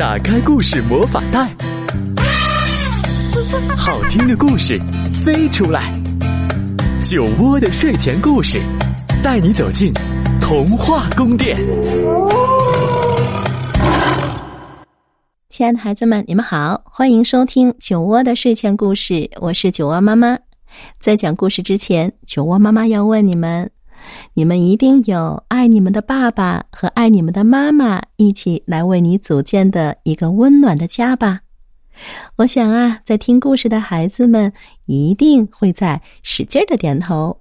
打开故事魔法袋，好听的故事飞出来。酒窝的睡前故事，带你走进童话宫殿。亲爱的孩子们，你们好，欢迎收听酒窝的睡前故事，我是酒窝妈妈。在讲故事之前，酒窝妈妈要问你们。你们一定有爱你们的爸爸和爱你们的妈妈一起来为你组建的一个温暖的家吧？我想啊，在听故事的孩子们一定会在使劲的点头。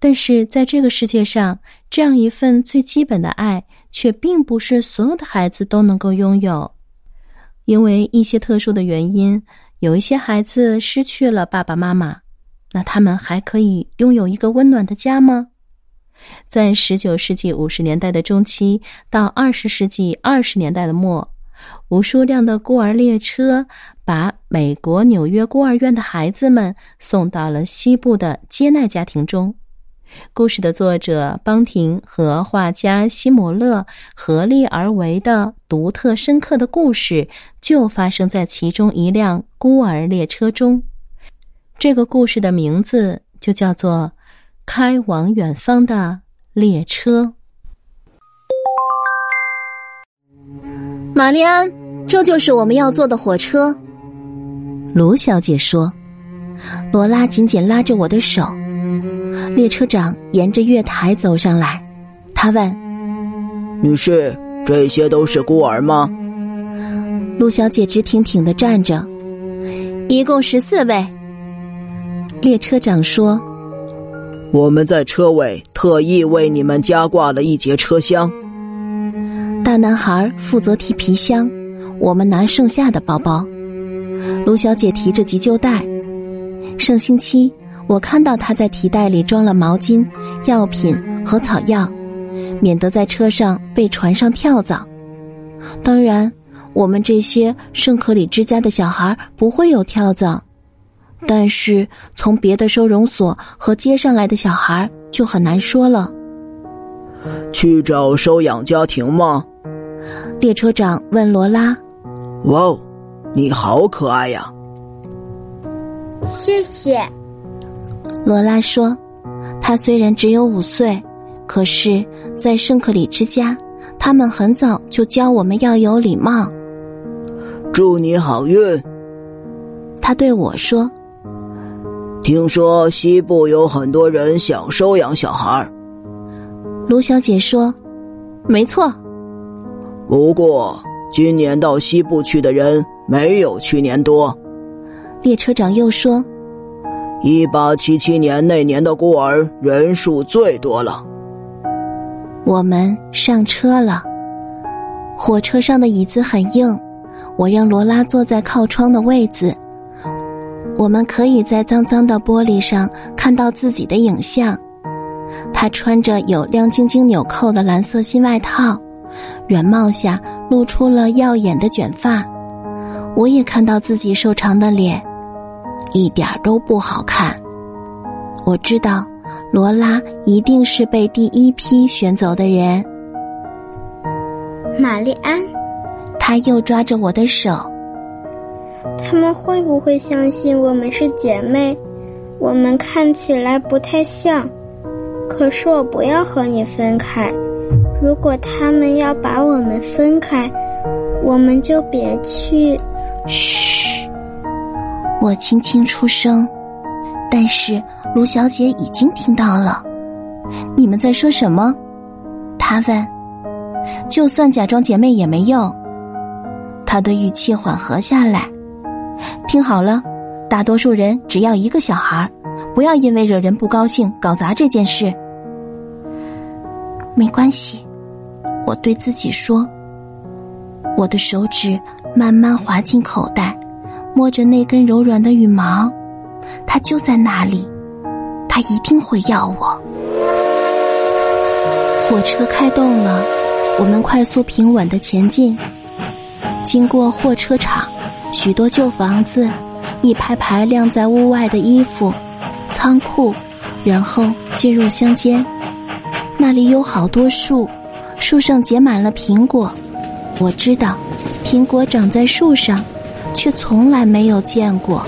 但是在这个世界上，这样一份最基本的爱，却并不是所有的孩子都能够拥有，因为一些特殊的原因，有一些孩子失去了爸爸妈妈，那他们还可以拥有一个温暖的家吗？在十九世纪五十年代的中期到二十世纪二十年代的末，无数辆的孤儿列车把美国纽约孤儿院的孩子们送到了西部的接纳家庭中。故事的作者邦廷和画家西姆勒合力而为的独特深刻的故事，就发生在其中一辆孤儿列车中。这个故事的名字就叫做。开往远方的列车，玛丽安，这就是我们要坐的火车。卢小姐说：“罗拉紧紧拉着我的手。”列车长沿着月台走上来，他问：“女士，这些都是孤儿吗？”卢小姐直挺挺的站着，一共十四位。列车长说。我们在车尾特意为你们加挂了一节车厢。大男孩负责提皮箱，我们拿剩下的包包。卢小姐提着急救袋。上星期我看到她在提袋里装了毛巾、药品和草药，免得在车上被船上跳蚤。当然，我们这些圣克里之家的小孩不会有跳蚤。但是从别的收容所和接上来的小孩就很难说了。去找收养家庭吗？列车长问罗拉。哇哦，你好可爱呀！谢谢。罗拉说：“她虽然只有五岁，可是，在圣克里之家，他们很早就教我们要有礼貌。”祝你好运。他对我说。听说西部有很多人想收养小孩卢小姐说：“没错。”不过今年到西部去的人没有去年多。列车长又说：“一八七七年那年的孤儿人数最多了。”我们上车了。火车上的椅子很硬，我让罗拉坐在靠窗的位子。我们可以在脏脏的玻璃上看到自己的影像。他穿着有亮晶晶纽扣的蓝色新外套，软帽下露出了耀眼的卷发。我也看到自己瘦长的脸，一点都不好看。我知道，罗拉一定是被第一批选走的人。玛丽安，他又抓着我的手。他们会不会相信我们是姐妹？我们看起来不太像，可是我不要和你分开。如果他们要把我们分开，我们就别去。嘘，我轻轻出声，但是卢小姐已经听到了。你们在说什么？她问。就算假装姐妹也没用。她的语气缓和下来。听好了，大多数人只要一个小孩，不要因为惹人不高兴搞砸这件事。没关系，我对自己说。我的手指慢慢滑进口袋，摸着那根柔软的羽毛，它就在那里，它一定会要我。火车开动了，我们快速平稳的前进，经过货车厂。许多旧房子，一排排晾在屋外的衣服，仓库，然后进入乡间。那里有好多树，树上结满了苹果。我知道苹果长在树上，却从来没有见过。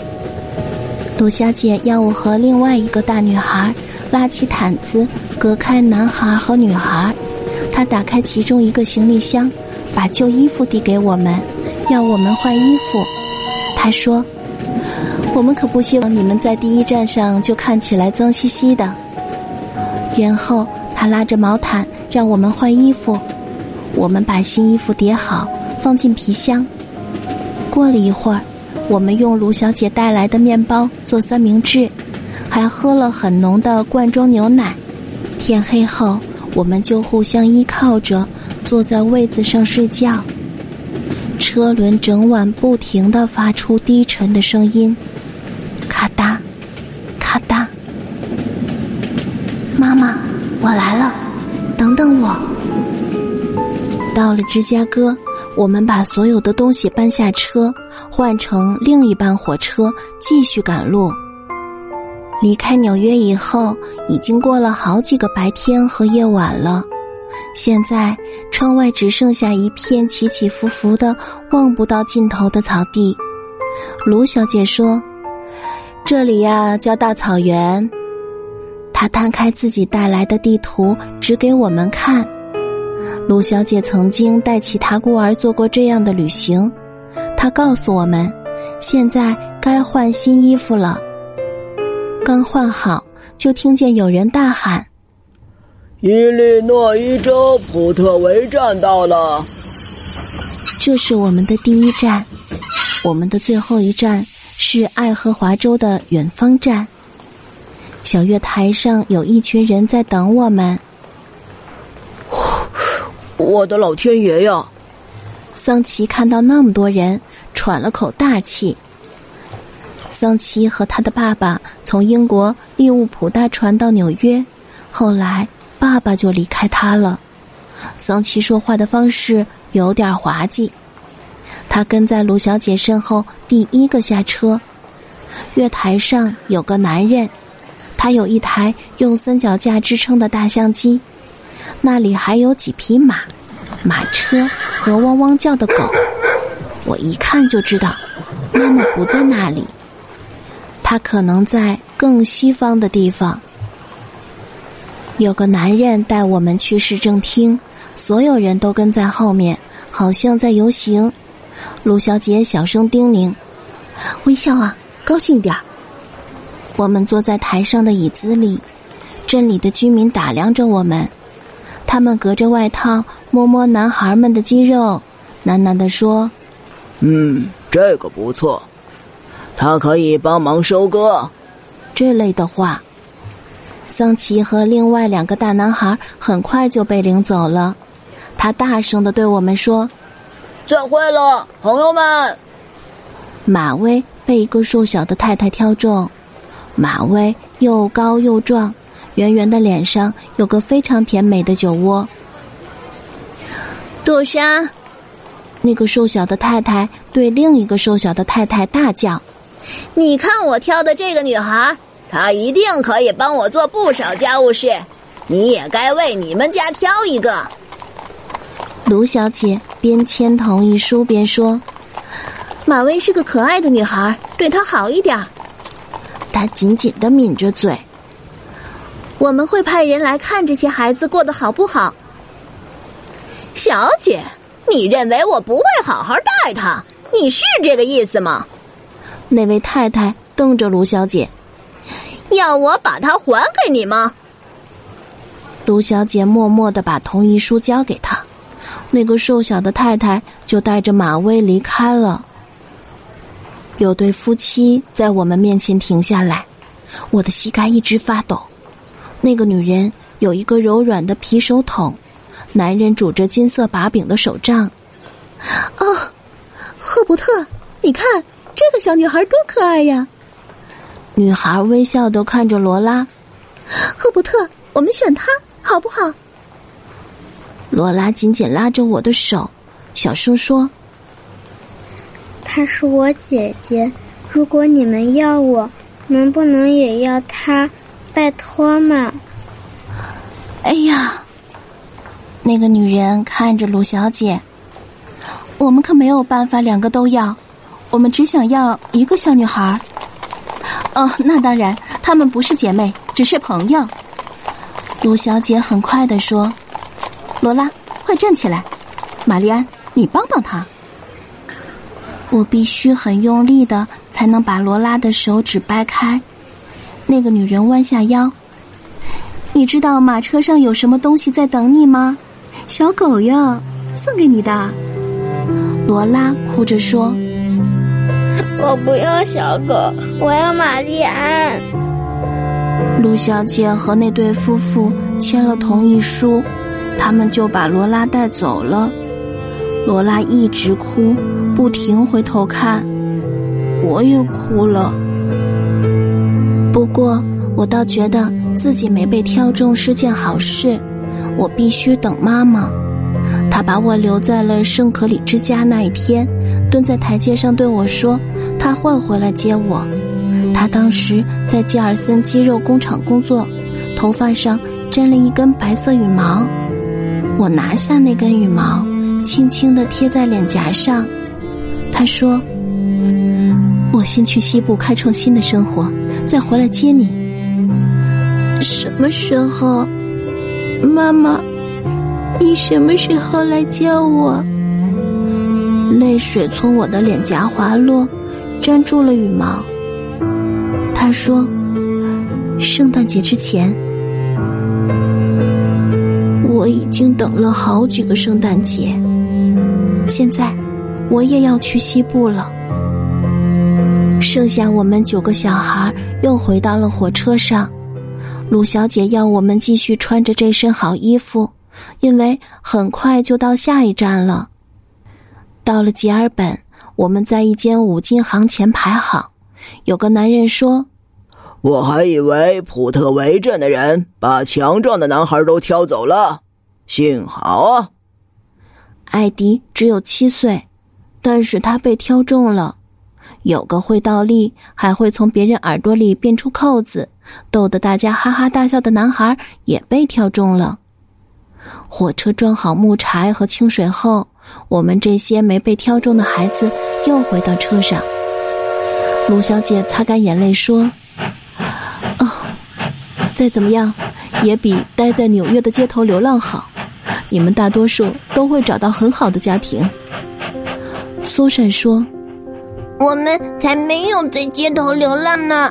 鲁小姐要我和另外一个大女孩拉起毯子，隔开男孩和女孩。她打开其中一个行李箱，把旧衣服递给我们，要我们换衣服。他说：“我们可不希望你们在第一站上就看起来脏兮兮的。”然后他拉着毛毯让我们换衣服。我们把新衣服叠好，放进皮箱。过了一会儿，我们用卢小姐带来的面包做三明治，还喝了很浓的罐装牛奶。天黑后，我们就互相依靠着坐在位子上睡觉。车轮整晚不停的发出低沉的声音，咔嗒，咔嗒。妈妈，我来了，等等我。到了芝加哥，我们把所有的东西搬下车，换成另一班火车，继续赶路。离开纽约以后，已经过了好几个白天和夜晚了。现在窗外只剩下一片起起伏伏的、望不到尽头的草地。卢小姐说：“这里呀，叫大草原。”她摊开自己带来的地图，指给我们看。卢小姐曾经带其他孤儿做过这样的旅行，她告诉我们，现在该换新衣服了。刚换好，就听见有人大喊：“伊利诺伊州普特维站到了。”这是我们的第一站，我们的最后一站是爱荷华州的远方站。小月台上有一群人在等我们。我的老天爷呀！桑奇看到那么多人，喘了口大气。桑奇和他的爸爸从英国利物浦大船到纽约，后来爸爸就离开他了。桑奇说话的方式有点滑稽。他跟在卢小姐身后，第一个下车。月台上有个男人，他有一台用三脚架支撑的大相机。那里还有几匹马、马车和汪汪叫的狗，我一看就知道，妈妈不在那里，她可能在更西方的地方。有个男人带我们去市政厅，所有人都跟在后面，好像在游行。陆小姐小声叮咛：“微笑啊，高兴点儿。”我们坐在台上的椅子里，镇里的居民打量着我们。他们隔着外套摸摸男孩们的肌肉，喃喃地说：“嗯，这个不错，他可以帮忙收割。”这类的话。桑奇和另外两个大男孩很快就被领走了。他大声的对我们说：“再会了，朋友们。”马威被一个瘦小的太太挑中，马威又高又壮。圆圆的脸上有个非常甜美的酒窝。杜莎，那个瘦小的太太对另一个瘦小的太太大叫：“你看我挑的这个女孩，她一定可以帮我做不少家务事。你也该为你们家挑一个。”卢小姐边签同意书边说：“马薇是个可爱的女孩，对她好一点。”她紧紧的抿着嘴。我们会派人来看这些孩子过得好不好。小姐，你认为我不会好好待他？你是这个意思吗？那位太太瞪着卢小姐，要我把它还给你吗？卢小姐默默的把同意书交给他，那个瘦小的太太就带着马威离开了。有对夫妻在我们面前停下来，我的膝盖一直发抖。那个女人有一个柔软的皮手桶，男人拄着金色把柄的手杖。哦，赫伯特，你看这个小女孩多可爱呀！女孩微笑的看着罗拉。赫伯特，我们选她好不好？罗拉紧紧拉着我的手，小声说：“她是我姐姐，如果你们要我，能不能也要她？”拜托嘛！哎呀，那个女人看着鲁小姐，我们可没有办法两个都要，我们只想要一个小女孩。哦，那当然，她们不是姐妹，只是朋友。卢小姐很快的说：“罗拉，快站起来！玛丽安，你帮帮她。”我必须很用力的才能把罗拉的手指掰开。那个女人弯下腰。你知道马车上有什么东西在等你吗？小狗呀，送给你的。罗拉哭着说：“我不要小狗，我要玛丽安。”陆小姐和那对夫妇签了同意书，他们就把罗拉带走了。罗拉一直哭，不停回头看，我也哭了。不过，我倒觉得自己没被挑中是件好事。我必须等妈妈。她把我留在了圣可里之家那一天，蹲在台阶上对我说：“他会回来接我。”他当时在吉尔森鸡肉工厂工作，头发上粘了一根白色羽毛。我拿下那根羽毛，轻轻的贴在脸颊上。他说：“我先去西部开创新的生活，再回来接你。”什么时候，妈妈？你什么时候来接我？泪水从我的脸颊滑落，粘住了羽毛。他说：“圣诞节之前，我已经等了好几个圣诞节。现在，我也要去西部了。”剩下我们九个小孩又回到了火车上。鲁小姐要我们继续穿着这身好衣服。因为很快就到下一站了。到了吉尔本，我们在一间五金行前排好。有个男人说：“我还以为普特维镇的人把强壮的男孩都挑走了，幸好啊。”艾迪只有七岁，但是他被挑中了。有个会倒立，还会从别人耳朵里变出扣子，逗得大家哈哈大笑的男孩也被挑中了。火车装好木柴和清水后，我们这些没被挑中的孩子又回到车上。卢小姐擦干眼泪说：“哦，再怎么样，也比待在纽约的街头流浪好。你们大多数都会找到很好的家庭。”苏珊说：“我们才没有在街头流浪呢。”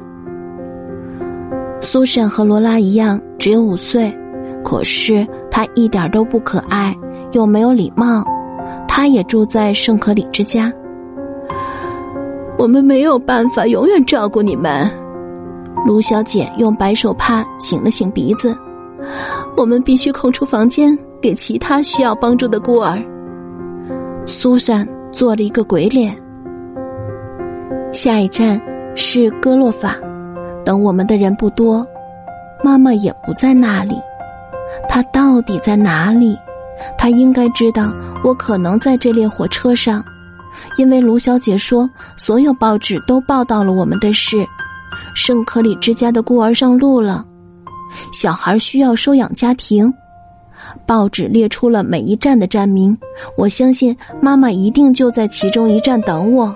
苏珊和罗拉一样，只有五岁。可是她一点都不可爱，又没有礼貌。他也住在圣可里之家。我们没有办法永远照顾你们。卢小姐用白手帕擤了擤鼻子。我们必须空出房间给其他需要帮助的孤儿。苏珊做了一个鬼脸。下一站是戈洛法，等我们的人不多，妈妈也不在那里。他到底在哪里？他应该知道我可能在这列火车上，因为卢小姐说所有报纸都报道了我们的事。圣克里之家的孤儿上路了，小孩需要收养家庭。报纸列出了每一站的站名，我相信妈妈一定就在其中一站等我。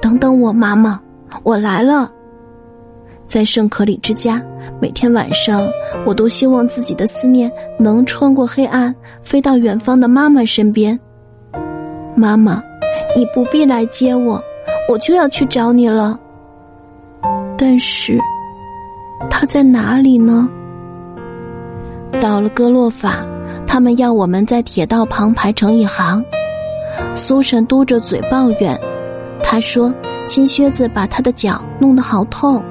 等等我，妈妈，我来了。在圣可里之家，每天晚上，我都希望自己的思念能穿过黑暗，飞到远方的妈妈身边。妈妈，你不必来接我，我就要去找你了。但是，他在哪里呢？到了戈洛法，他们要我们在铁道旁排成一行。苏珊嘟着嘴抱怨，她说：“新靴子把她的脚弄得好痛。”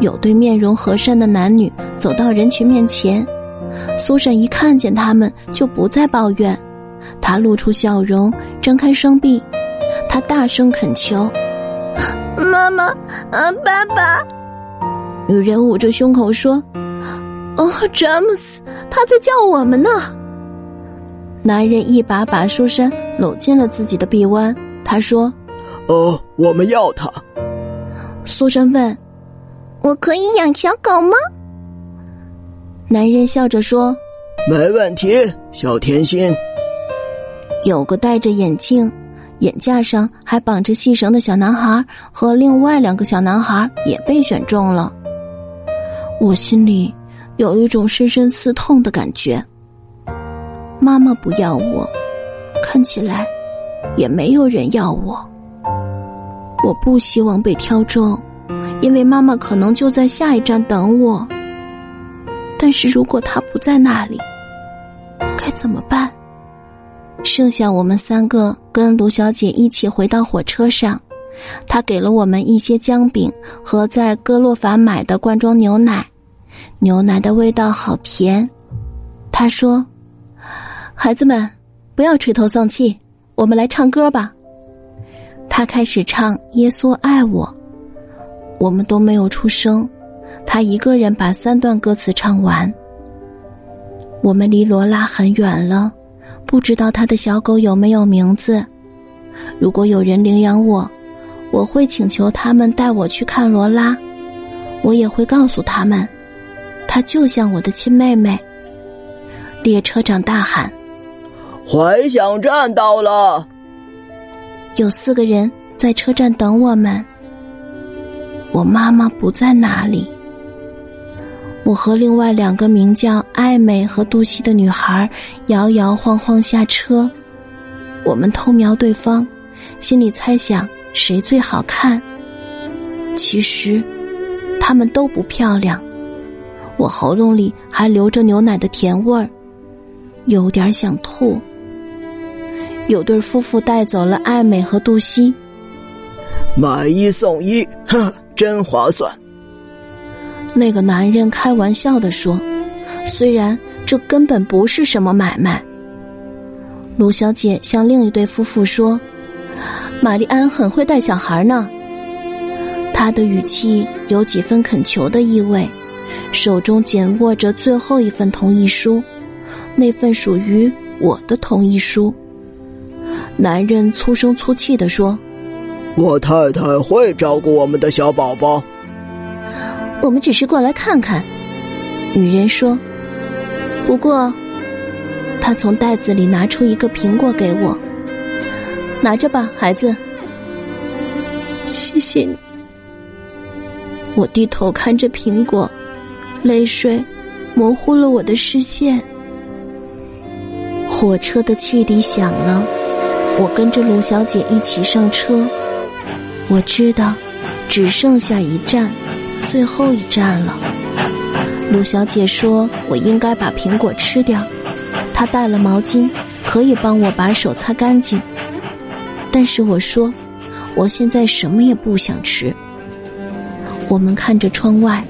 有对面容和善的男女走到人群面前，苏珊一看见他们就不再抱怨，她露出笑容，张开双臂，她大声恳求：“妈妈，啊，爸爸！”女人捂着胸口说：“哦，詹姆斯，他在叫我们呢。”男人一把把苏珊搂进了自己的臂弯，他说：“哦，我们要他。”苏珊问。我可以养小狗吗？男人笑着说：“没问题，小甜心。”有个戴着眼镜、眼架上还绑着细绳的小男孩和另外两个小男孩也被选中了。我心里有一种深深刺痛的感觉。妈妈不要我，看起来也没有人要我。我不希望被挑中，因为妈妈可能就在下一站等我。但是如果她不在那里，该怎么办？剩下我们三个跟卢小姐一起回到火车上，她给了我们一些姜饼和在哥洛法买的罐装牛奶，牛奶的味道好甜。她说：“孩子们，不要垂头丧气，我们来唱歌吧。”她开始唱《耶稣爱我》，我们都没有出声，他一个人把三段歌词唱完。我们离罗拉很远了，不知道他的小狗有没有名字。如果有人领养我，我会请求他们带我去看罗拉。我也会告诉他们，她就像我的亲妹妹。列车长大喊：“怀想站到了！”有四个人在车站等我们。我妈妈不在那里。我和另外两个名叫艾美和杜西的女孩摇摇晃晃下车，我们偷瞄对方，心里猜想谁最好看。其实，她们都不漂亮。我喉咙里还留着牛奶的甜味儿，有点想吐。有对夫妇带走了艾美和杜西，买一送一，哼，真划算。那个男人开玩笑的说：“虽然这根本不是什么买卖。”卢小姐向另一对夫妇说：“玛丽安很会带小孩呢。”她的语气有几分恳求的意味，手中紧握着最后一份同意书，那份属于我的同意书。男人粗声粗气的说：“我太太会照顾我们的小宝宝。”我们只是过来看看，女人说。不过，她从袋子里拿出一个苹果给我，拿着吧，孩子。谢谢你。我低头看着苹果，泪水模糊了我的视线。火车的汽笛响了，我跟着卢小姐一起上车。我知道，只剩下一站。最后一站了，鲁小姐说：“我应该把苹果吃掉。”她带了毛巾，可以帮我把手擦干净。但是我说：“我现在什么也不想吃。”我们看着窗外，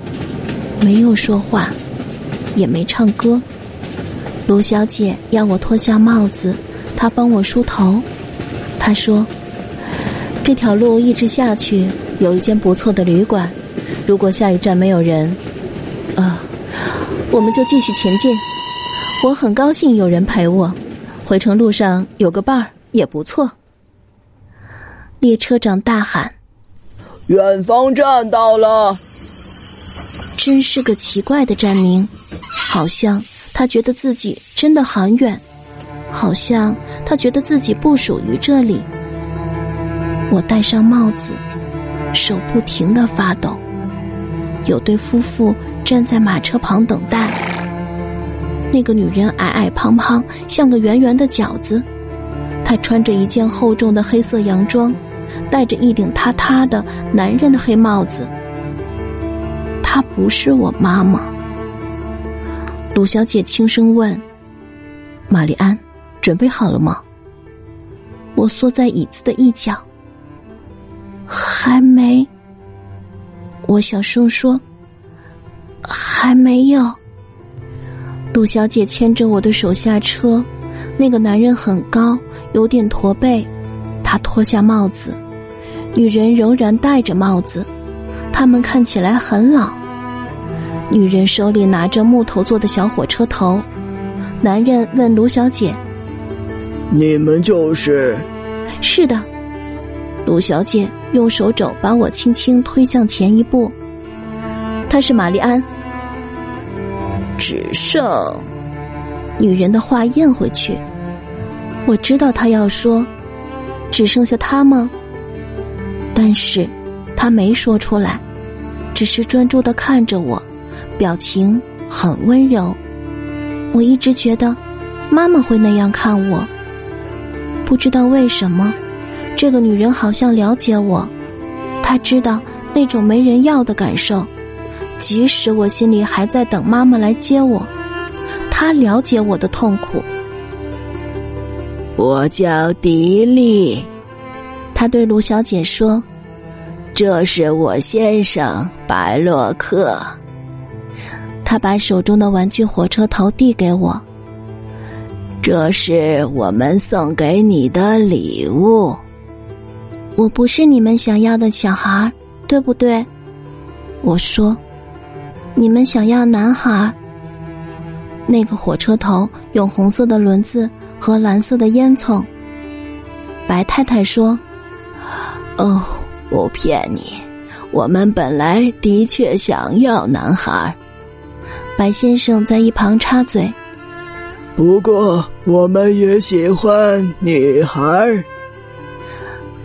没有说话，也没唱歌。鲁小姐要我脱下帽子，她帮我梳头。她说：“这条路一直下去，有一间不错的旅馆。”如果下一站没有人，啊，我们就继续前进。我很高兴有人陪我，回程路上有个伴儿也不错。列车长大喊：“远方站到了！”真是个奇怪的站名，好像他觉得自己真的很远，好像他觉得自己不属于这里。我戴上帽子，手不停的发抖。有对夫妇站在马车旁等待。那个女人矮矮胖胖，像个圆圆的饺子。她穿着一件厚重的黑色洋装，戴着一顶塌塌的男人的黑帽子。她不是我妈妈。鲁小姐轻声问：“玛丽安，准备好了吗？”我缩在椅子的一角。还没。我小声说：“还没有。”杜小姐牵着我的手下车，那个男人很高，有点驼背。他脱下帽子，女人仍然戴着帽子，他们看起来很老。女人手里拿着木头做的小火车头。男人问卢小姐：“你们就是？”“是的。”鲁小姐用手肘把我轻轻推向前一步。她是玛丽安。只剩，女人的话咽回去。我知道她要说，只剩下她吗？但是，她没说出来，只是专注的看着我，表情很温柔。我一直觉得，妈妈会那样看我。不知道为什么，这个女人好像了解我，她知道那种没人要的感受，即使我心里还在等妈妈来接我，她了解我的痛苦。我叫迪丽，她对卢小姐说：“这是我先生白洛克。”她把手中的玩具火车头递给我。这是我们送给你的礼物。我不是你们想要的小孩，对不对？我说，你们想要男孩。那个火车头有红色的轮子和蓝色的烟囱。白太太说：“哦，不骗你，我们本来的确想要男孩。”白先生在一旁插嘴。不过，我们也喜欢女孩。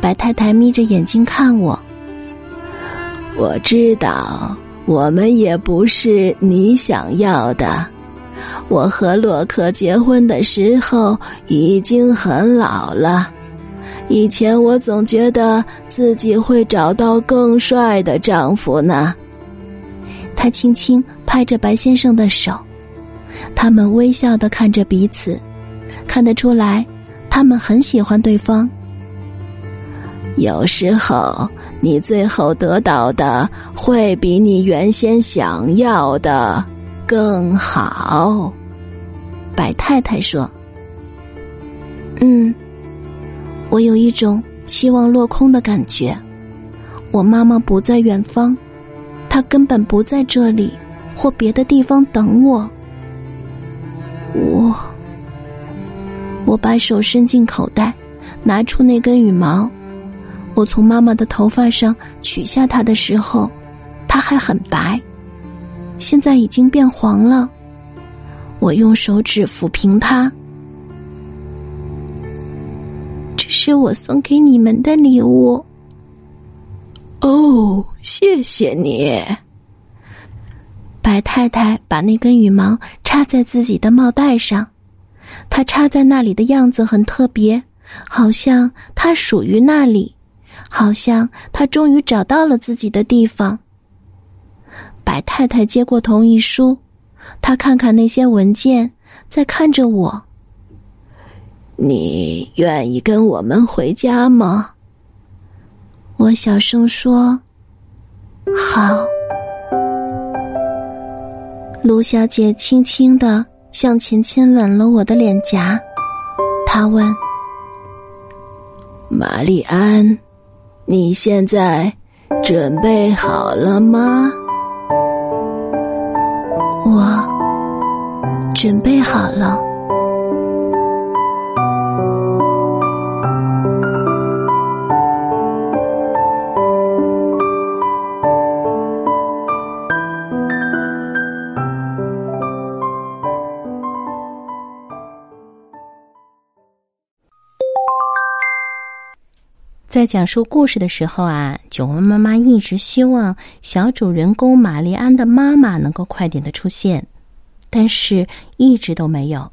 白太太眯着眼睛看我。我知道，我们也不是你想要的。我和洛克结婚的时候已经很老了。以前我总觉得自己会找到更帅的丈夫呢。他轻轻拍着白先生的手。他们微笑的看着彼此，看得出来，他们很喜欢对方。有时候，你最后得到的会比你原先想要的更好。白太太说：“嗯，我有一种期望落空的感觉。我妈妈不在远方，她根本不在这里或别的地方等我。”我，我把手伸进口袋，拿出那根羽毛。我从妈妈的头发上取下它的时候，它还很白，现在已经变黄了。我用手指抚平它。这是我送给你们的礼物。哦，谢谢你。白太太把那根羽毛插在自己的帽带上，它插在那里的样子很特别，好像它属于那里，好像他终于找到了自己的地方。白太太接过同意书，她看看那些文件，在看着我。你愿意跟我们回家吗？我小声说：“好。”卢小姐轻轻的向前亲吻了我的脸颊，她问：“玛丽安，你现在准备好了吗？”我准备好了。在讲述故事的时候啊，九温妈妈一直希望小主人公玛丽安的妈妈能够快点的出现，但是一直都没有。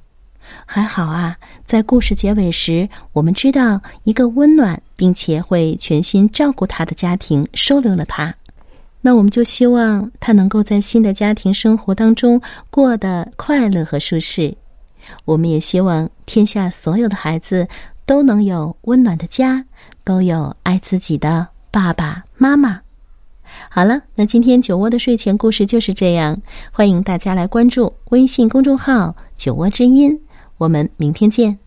还好啊，在故事结尾时，我们知道一个温暖并且会全心照顾他的家庭收留了他，那我们就希望他能够在新的家庭生活当中过得快乐和舒适。我们也希望天下所有的孩子都能有温暖的家。都有爱自己的爸爸妈妈。好了，那今天酒窝的睡前故事就是这样。欢迎大家来关注微信公众号“酒窝之音”，我们明天见。